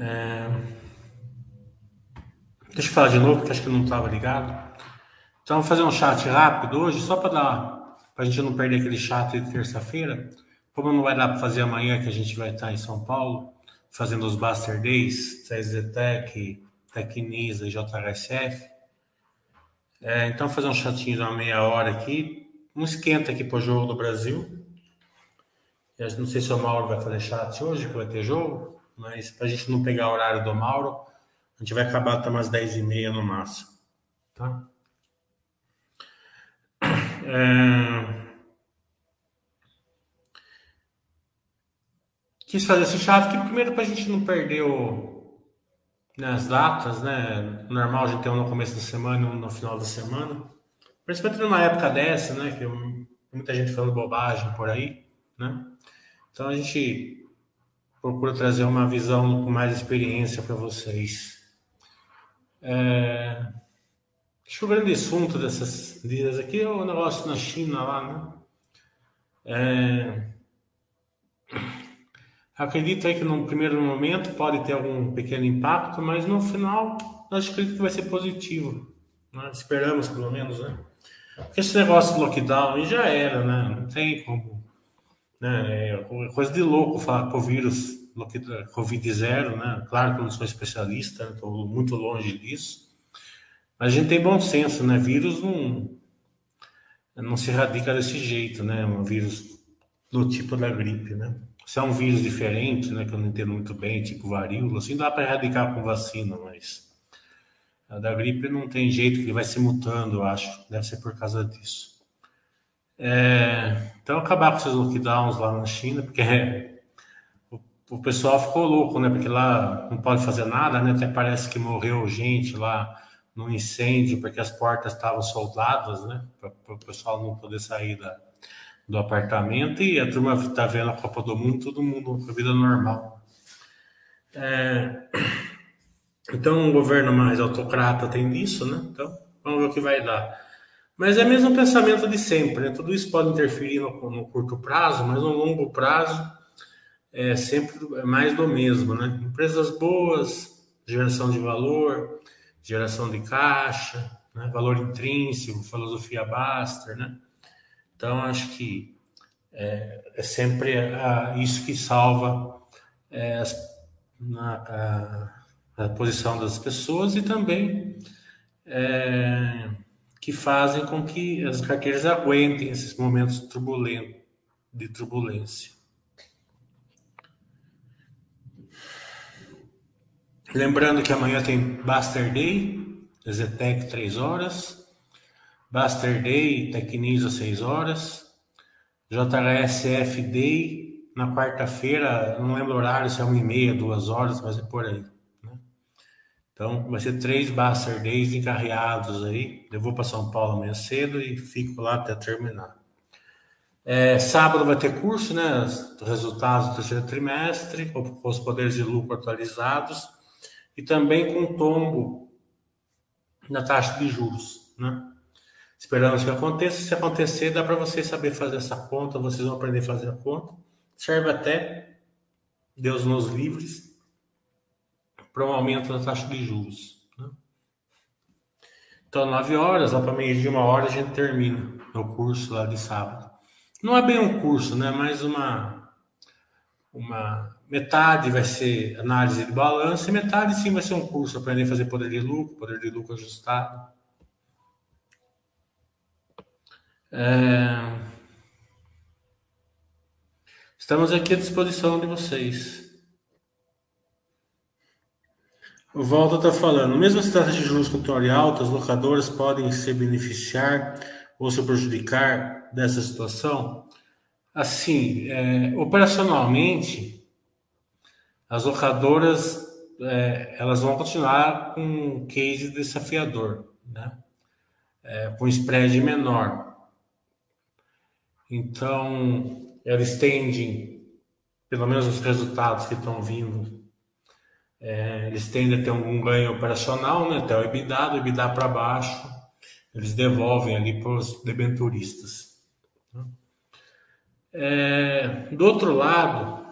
É... Deixa eu falar de novo, porque acho que não estava ligado. Então, vou fazer um chat rápido hoje, só para dar para a gente não perder aquele chat de terça-feira. Como não vai dar para fazer amanhã, que a gente vai estar em São Paulo, fazendo os Buster Days, CZTEC, Tecnisa JHSF. É, então, vou fazer um chatinho de uma meia hora aqui. Um esquenta aqui para o jogo do Brasil. Eu não sei se o Mauro vai fazer chat hoje, que vai ter jogo, mas para a gente não pegar o horário do Mauro, a gente vai acabar até umas 10h30 no máximo. Tá? É... Quis fazer esse chave que primeiro para a gente não perder o... né, as datas, né? Normal a gente ter um no começo da semana e um no final da semana. Principalmente numa época dessa, né? Que muita gente falando bobagem por aí, né? Então a gente procura trazer uma visão com mais experiência para vocês. É... Acho que o grande assunto dessas dias aqui é o negócio na China lá, né? É... Acredito aí que no primeiro momento pode ter algum pequeno impacto, mas no final acho que vai ser positivo. Né? Esperamos pelo menos, né? Porque esse negócio de lockdown já era, né? Não tem como. Né? É coisa de louco falar o vírus Covid-0, né? Claro que eu não sou especialista, estou muito longe disso. Mas a gente tem bom senso, né? Vírus não, não se radica desse jeito, né? Um vírus do tipo da gripe, né? Se é um vírus diferente, né? Que eu não entendo muito bem, tipo varíola, assim dá para erradicar com vacina, mas a da gripe não tem jeito, que vai se mutando, eu acho. Deve ser por causa disso. É, então, acabar com esses lockdowns lá na China, porque é, o, o, pessoal ficou louco, né? Porque lá não pode fazer nada, né? Até parece que morreu gente lá no incêndio, porque as portas estavam soldadas, né? Para o pessoal não poder sair da, do apartamento. E a turma está vendo a Copa do Mundo, todo mundo com a vida normal. É... Então, um governo mais autocrata tem disso, né? Então, vamos ver o que vai dar. Mas é mesmo pensamento de sempre, né? Tudo isso pode interferir no, no curto prazo, mas no longo prazo é sempre mais do mesmo, né? Empresas boas, geração de valor, geração de caixa, né? valor intrínseco, filosofia Baster, né? Então, acho que é, é sempre a, isso que salva é, as, na, a, a, posição das pessoas e também é, que fazem com que as carteiras aguentem esses momentos turbulentos, de turbulência. Lembrando que amanhã tem Buster Day, Zetec 3 horas, Buster Day, Tecniso 6 horas, JHSF Day na quarta-feira, não lembro o horário, se é 1 e meia, 2 horas, mas é por aí. Então, vai ser três Buster Days encarreados aí. Eu vou para São Paulo amanhã cedo e fico lá até terminar. É, sábado vai ter curso, né? Resultados do terceiro trimestre, com os poderes de lucro atualizados e também com tombo na taxa de juros, né? Esperamos que aconteça. Se acontecer, dá para vocês saber fazer essa conta, vocês vão aprender a fazer a conta. Serve até, Deus nos livres, para um aumento da taxa de juros. Né? Então, nove horas, lá para meio de uma hora, a gente termina o curso lá de sábado. Não é bem um curso, né? Mais uma, uma metade vai ser análise de balanço e metade sim vai ser um curso, aprender a fazer poder de lucro, poder de lucro ajustado. É... Estamos aqui à disposição de vocês. O está falando, mesmo se trata de juros controle altos, as locadoras podem se beneficiar ou se prejudicar dessa situação? Assim, é, operacionalmente, as locadoras é, elas vão continuar com um case desafiador, né? É, com spread menor. Então, eles tendem, pelo menos os resultados que estão vindo, é, eles tendem a ter um ganho operacional, né? até o EBITDA, do EBITDA para baixo, eles devolvem ali para os debenturistas. É, do outro lado,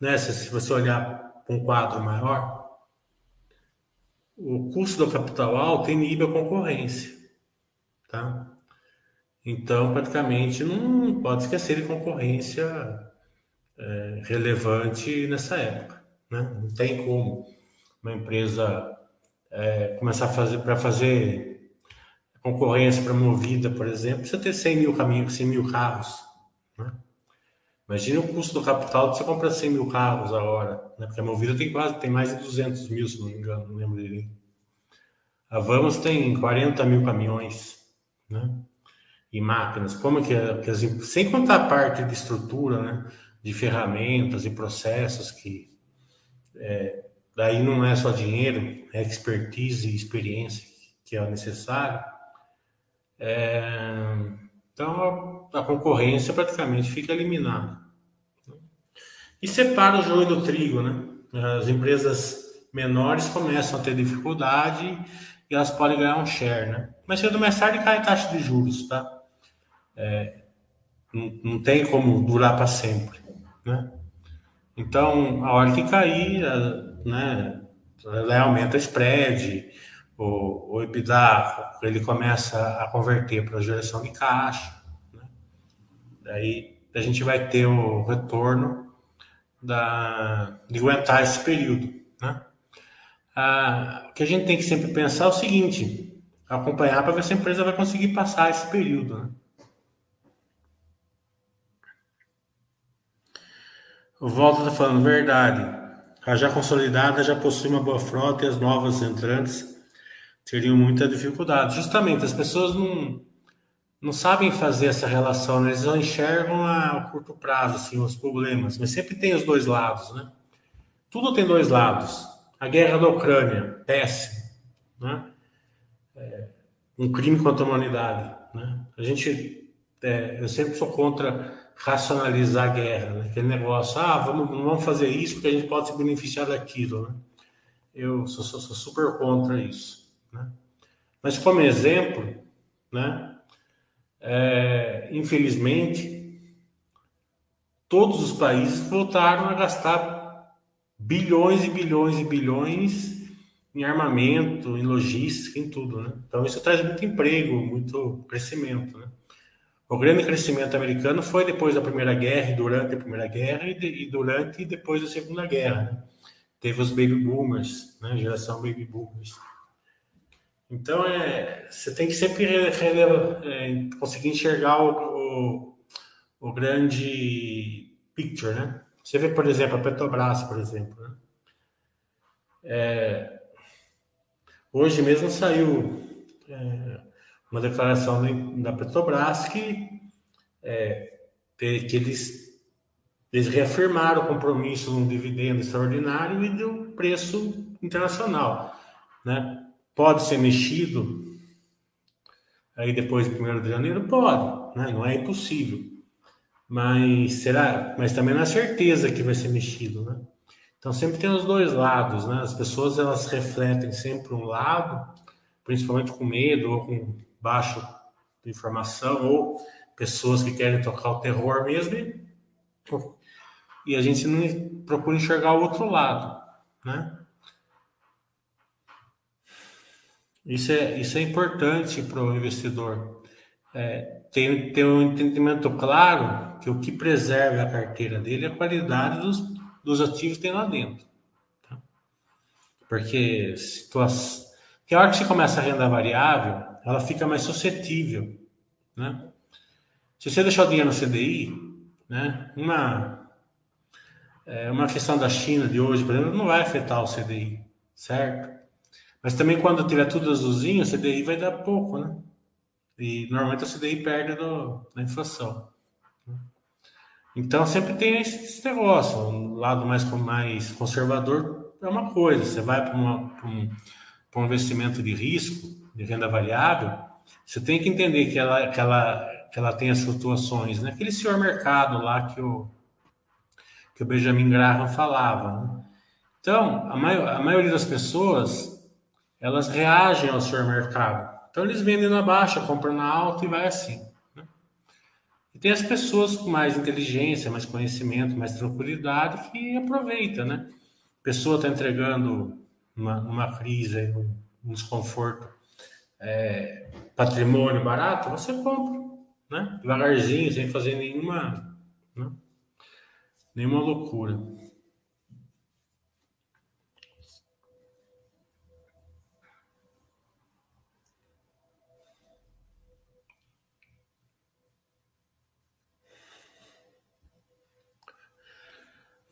né? Se, se você olhar um quadro maior, o custo do capital alto inibe a concorrência, tá? Então, praticamente, não pode esquecer de concorrência é, relevante nessa época, né? Não tem como uma empresa é, começar a fazer para fazer concorrência para movida, por exemplo, precisa ter 100 mil caminhos, 100 mil carros. Né? Imagina o custo do capital de você comprar 100 mil carros a hora, né? porque a movida tem quase tem mais de 200 mil, se não me engano, não lembro direito. A Vamos tem 40 mil caminhões, né? E máquinas. Como que, que as, sem contar a parte de estrutura, né? De ferramentas e processos que é, daí não é só dinheiro, é expertise e experiência que é necessário. É, então a, a, concorrência praticamente fica eliminada. E separa o joio do trigo, né? As empresas menores começam a ter dificuldade e elas podem ganhar um share, né? Mas cedo mais tarde cai a taxa de juros, tá? É, não, não tem como durar para sempre, né? Então, a hora que cair, né, ela aumenta spread, o, o EBITDA ele começa a converter para a geração de caixa, né? daí a gente vai ter o retorno da, de aguentar esse período, né? Ah, o que a gente tem que sempre pensar é o seguinte, acompanhar para ver se a empresa vai conseguir passar esse período, né? Volta está falando verdade. A já consolidada já possui uma boa frota e as novas entrantes teriam muita dificuldade. Justamente, as pessoas não, não sabem fazer essa relação, né? eles não enxergam a curto prazo assim, os problemas, mas sempre tem os dois lados. Né? Tudo tem dois lados. A guerra da Ucrânia, péssimo. Né? É um crime contra a humanidade. Né? A gente, é, eu sempre sou contra racionalizar a guerra, né? aquele negócio, ah, vamos, vamos fazer isso porque a gente pode se beneficiar daquilo. Né? Eu sou, sou, sou super contra isso. Né? Mas como exemplo, né? É, infelizmente, todos os países voltaram a gastar bilhões e bilhões e bilhões em armamento, em logística, em tudo. Né? Então isso traz muito emprego, muito crescimento. Né? O grande crescimento americano foi depois da Primeira Guerra, durante a Primeira Guerra, e, e durante e depois da Segunda Guerra. Né? Teve os baby boomers, né? geração baby boomers. Então, é, você tem que sempre é, conseguir enxergar o, o, o, grande picture, né? Você vê, por exemplo, a Petrobras, por exemplo. Né? É, hoje mesmo saiu é, uma declaração da Petrobras que, é, que eles, eles reafirmaram o compromisso de um dividendo extraordinário e do preço internacional. Né? Pode ser mexido aí depois do 1 de janeiro? Pode, né? não é impossível. Mas será? Mas também não é certeza que vai ser mexido, né? Então sempre tem os dois lados, né? As pessoas elas refletem sempre um lado, principalmente com medo ou com baixo de informação ou pessoas que querem tocar o terror mesmo e, e a gente não procura enxergar o outro lado, né? Isso é, isso é importante para o investidor. É, ter, ter um entendimento claro que o que preserva a carteira dele é a qualidade dos, dos ativos que tem lá dentro. Tá? Porque situação, que a hora que você começa a renda variável, ela fica mais suscetível, né? Se você deixar o dinheiro no CDI, né? Uma é, uma questão da China de hoje, por exemplo, não vai afetar o CDI, certo? Mas também quando tiver tudo azulzinho, o CDI vai dar pouco, né? E normalmente o CDI perde do, da inflação. Então sempre tem esse negócio, um lado mais, mais conservador é uma coisa, você vai para um, um investimento de risco, de renda variável, você tem que entender que ela, que ela, que ela tem as flutuações, né? Senhor mercado lá que o, que o Benjamin Graham falava. Né? Então, a, a maioria das pessoas, elas reagem ao senhor mercado. Então, eles vendem na baixa, compram na alta e vai assim. Né? E tem as pessoas com mais inteligência, mais conhecimento, mais tranquilidade que aproveitam, né? pessoa está entregando uma, uma crise, um desconforto, é, patrimônio barato, você compra, né? Devagarzinho, sem fazer nenhuma, né? nenhuma loucura.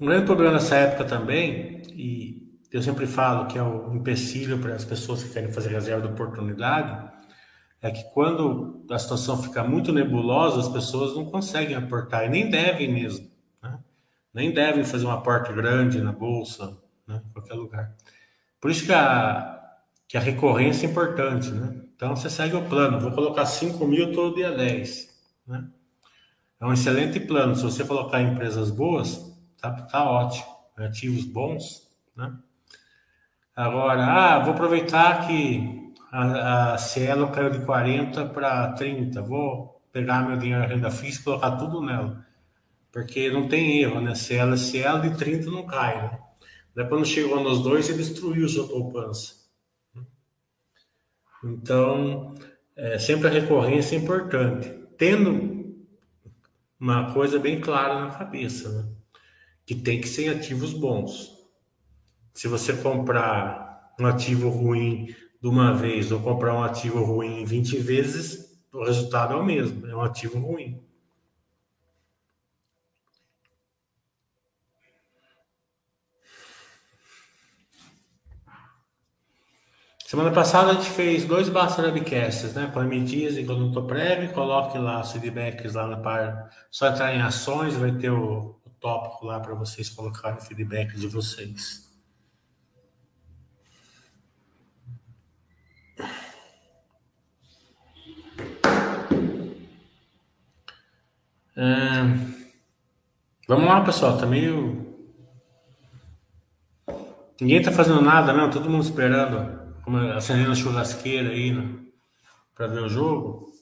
Um grande problema nessa época também, e eu sempre falo que é o empecilho para as pessoas que querem fazer reserva de oportunidade, é que quando a situação fica muito nebulosa, as pessoas não conseguem aportar, e nem devem mesmo. Né? Nem devem fazer um aporte grande na bolsa, né? em qualquer lugar. Por isso que a, que a recorrência é importante. Né? Então você segue o plano, vou colocar 5 mil todo dia 10. Né? É um excelente plano. Se você colocar em empresas boas, tá, tá ótimo. Ativos bons, né? Agora, ah, vou aproveitar que a, a Cielo caiu de 40 para 30. Vou pegar meu dinheiro renda fixa e colocar tudo nela. Porque não tem erro, né? Cielo é Cielo, de 30 não cai, né? Daí quando chegou nos dois, ele destruiu sua poupança. Então, é, sempre a recorrência é importante. Tendo uma coisa bem clara na cabeça, né? Que tem que ser ativos bons. Se você comprar um ativo ruim de uma vez ou comprar um ativo ruim 20 vezes, o resultado é o mesmo, é um ativo ruim. Semana passada a gente fez dois Basta Webcasts, né? Com a Dias e com o Doutor Prévio. Coloque lá os feedbacks lá na parte. Só entrar em ações, vai ter o, o tópico lá para vocês colocarem o feedback de vocês. É... Vamos lá, pessoal. Tá meio. Ninguém tá fazendo nada, não. Todo mundo esperando. Acendendo a churrasqueira aí, né? Pra ver o jogo.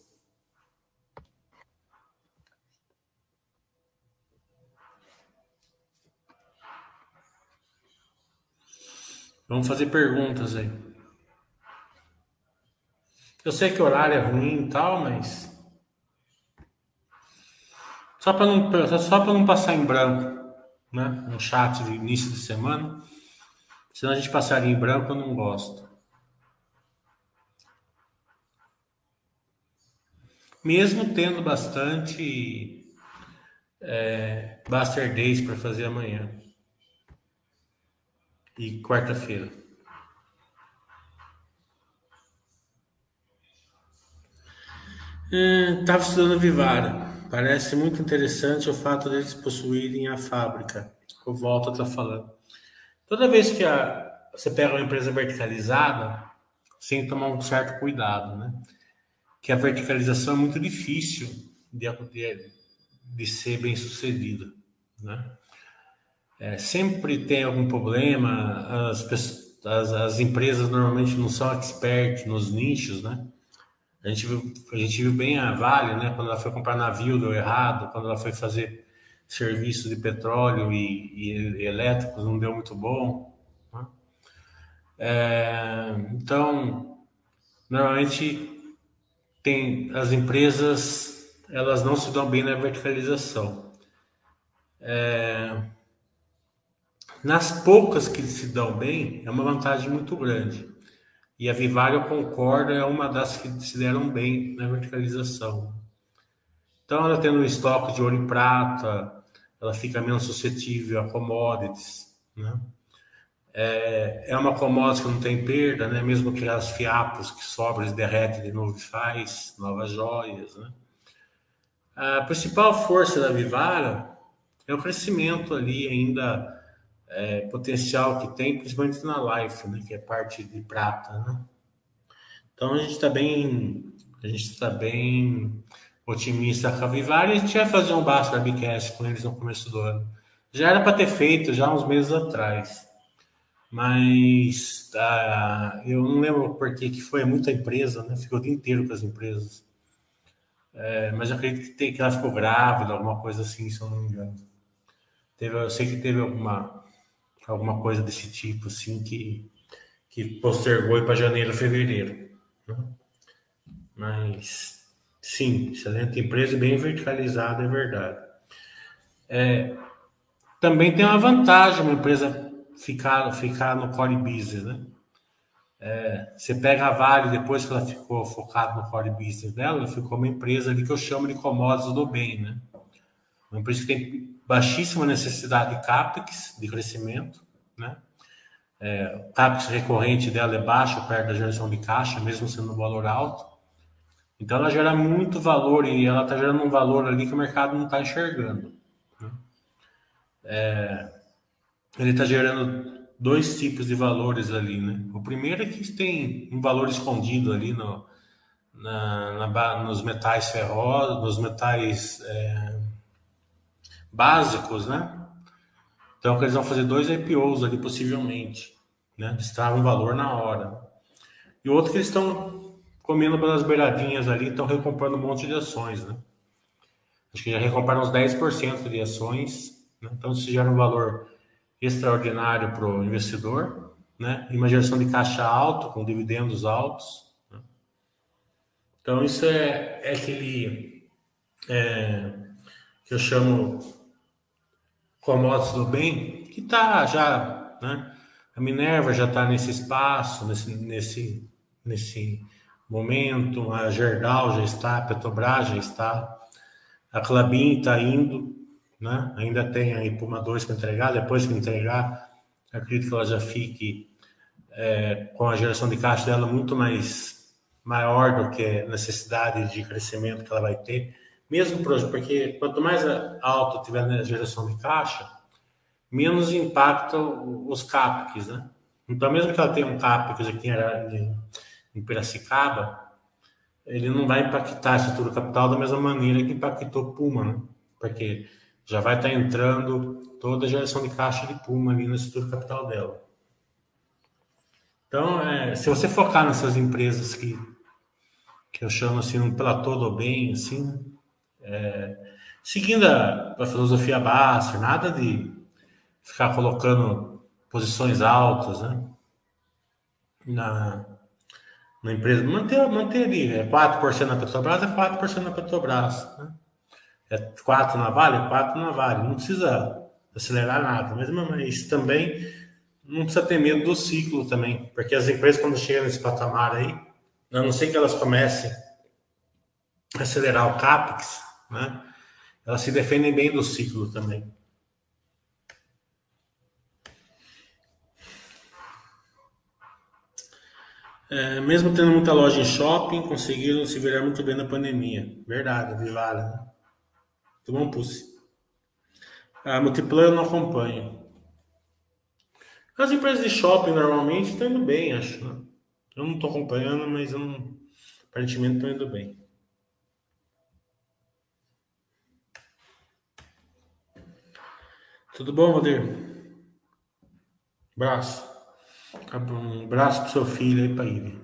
Vamos fazer perguntas aí. Eu sei que o horário é ruim e tal, mas só para não, não passar em branco, né? Um chat de início de semana. Senão a gente passaria em branco, eu não gosto. Mesmo tendo bastante é, Buster Days para fazer amanhã e quarta-feira. Estava é, estudando Vivara. Parece muito interessante o fato deles possuírem a fábrica. O Volta está falando. Toda vez que a, você pega uma empresa verticalizada, você tem que tomar um certo cuidado, né? Que a verticalização é muito difícil de, de, de ser bem sucedida, né? É, sempre tem algum problema, as, as, as empresas normalmente não são expert nos nichos, né? A gente viu, a gente viu bem a Vale, né? Quando ela foi comprar navio, deu errado. Quando ela foi fazer serviço de petróleo e, e elétricos, não deu muito bom. Né? É, então, normalmente tem as empresas, elas não se dão bem na verticalização. É, nas poucas que se dão bem, é uma vantagem muito grande. E a Vivario concorda, é uma das que se deram bem na verticalização. Então, ela tendo um estoque de ouro e prata, ela fica menos suscetível a commodities, né? É, é uma commodity que não tem perda, né? Mesmo que as fiapos que sobram, eles derretem de novo e faz novas joias, né? A principal força da Vivara é o crescimento ali ainda é, potencial que tem, principalmente na Life, né, que é parte de prata, né? Então a gente está bem, a gente está bem otimista com a Vivari. A gente vai fazer um Basta Webcast com eles no começo do ano. Já era para ter feito já uns meses atrás, mas ah, eu não lembro por que foi muita empresa, né? Ficou o dia inteiro com as empresas. É, mas eu acredito que, tem, que ela ficou grávida, alguma coisa assim, se eu não me engano. Teve, eu sei que teve alguma alguma coisa desse tipo, assim, que, que postergou para janeiro, fevereiro. Né? Mas, sim, excelente empresa, bem verticalizada, é verdade. É, também tem uma vantagem uma empresa ficar, ficar no core business, né? É, você pega a Vale, depois que ela ficou focada no core business dela, ela ficou uma empresa ali que eu chamo de commodities do bem, né? Uma empresa que tem baixíssima necessidade de CAPEX, de crescimento, né? É, o CAPEX recorrente dela é baixo, perto da geração de caixa, mesmo sendo um valor alto. Então ela gera muito valor e ela está gerando um valor ali que o mercado não está enxergando. Né? É, ele está gerando dois tipos de valores ali, né? O primeiro é que tem um valor escondido ali no, na, na, nos metais ferrosos, nos metais é, básicos, né? Então, eles vão fazer dois IPOs ali, possivelmente, né? Um valor na hora. E outro que eles estão comendo pelas beiradinhas ali, estão recomprando um monte de ações, né? Acho que já recompraram uns 10% de ações, né? Então, isso gera um valor extraordinário para o investidor, né? E uma geração de caixa alto, com dividendos altos. Né? Então, isso é, é aquele é, que eu chamo commodities do bem, que está já, né? A Minerva já está nesse espaço, nesse, nesse, nesse momento, a Gerdau já está, a Petrobras já está, a Clabin está indo, né? Ainda tem aí Puma 2 para entregar, depois que entregar, acredito que ela já fique é, com a geração de caixa dela muito mais maior do que a necessidade de crescimento que ela vai ter mesmo porque quanto mais alto tiver a geração de caixa, menos impacta os CAPEX, né? Então, mesmo que ela tenha um CAPEX aqui em Piracicaba, ele não vai impactar a estrutura capital da mesma maneira que impactou Puma, né? Porque já vai estar entrando toda a geração de caixa de Puma ali na estrutura capital dela. Então, é, se você focar nessas empresas que, que eu chamo assim um platô do bem, assim, é, seguindo a, a filosofia Basser, nada de ficar colocando posições altas, né? Na, na empresa. Manter, manter ali, é 4% na Petrobras, é 4% na Petrobras, né? É 4 na Vale, é 4 na Vale. Não precisa acelerar nada, mas, mas também não precisa ter medo do ciclo também, porque as empresas quando chegam nesse patamar aí, a não ser que elas comecem a acelerar o CAPEX, né? Elas se defendem bem do ciclo também. É, mesmo tendo muita loja em shopping, conseguiram se virar muito bem na pandemia. Verdade, Vivara. Né? Muito bom, Pussy. A Multiplan eu não acompanho. As empresas de shopping normalmente estão indo bem, acho. Né? Eu não estou acompanhando, mas não... aparentemente estão indo bem. Tudo bom, Valdir? Braço. Um braço pro seu filho aí, para ele.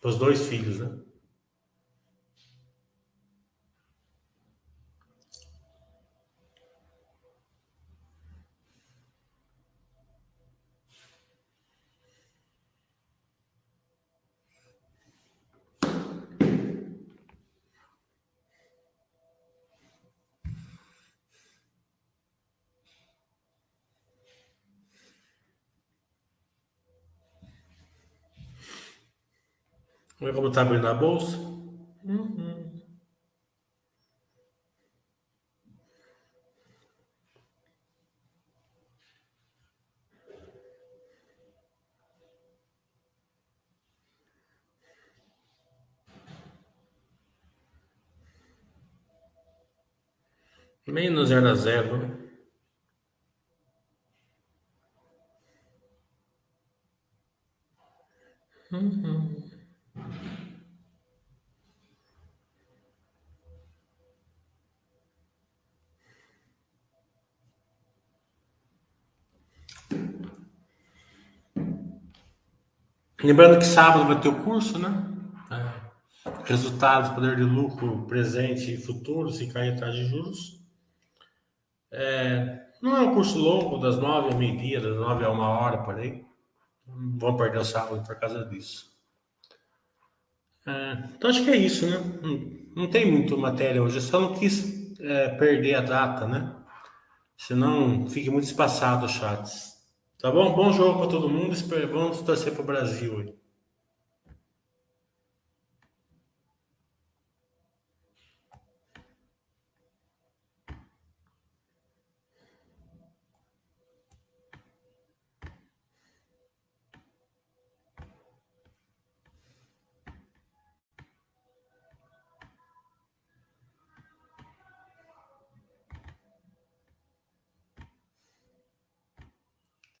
Para os dois filhos, né? Vamos ver como está abrindo a bolsa. Uhum. Menos zero a zero. Lembrando que sábado vai ter o curso, né? É. Resultados, poder de lucro presente e futuro, se cair a taxa de juros. É, Não é um curso longo, das nove ao meio-dia, das nove a uma hora, por aí. Não vão perder o sábado por causa disso. É, então acho que é isso, né? Não, não, tem muito matéria hoje. Eu só não quis é, perder a data, né? Senão fique muito espaçado os chats. Tá bom? Bom jogo para todo mundo. Vamos torcer para o Brasil.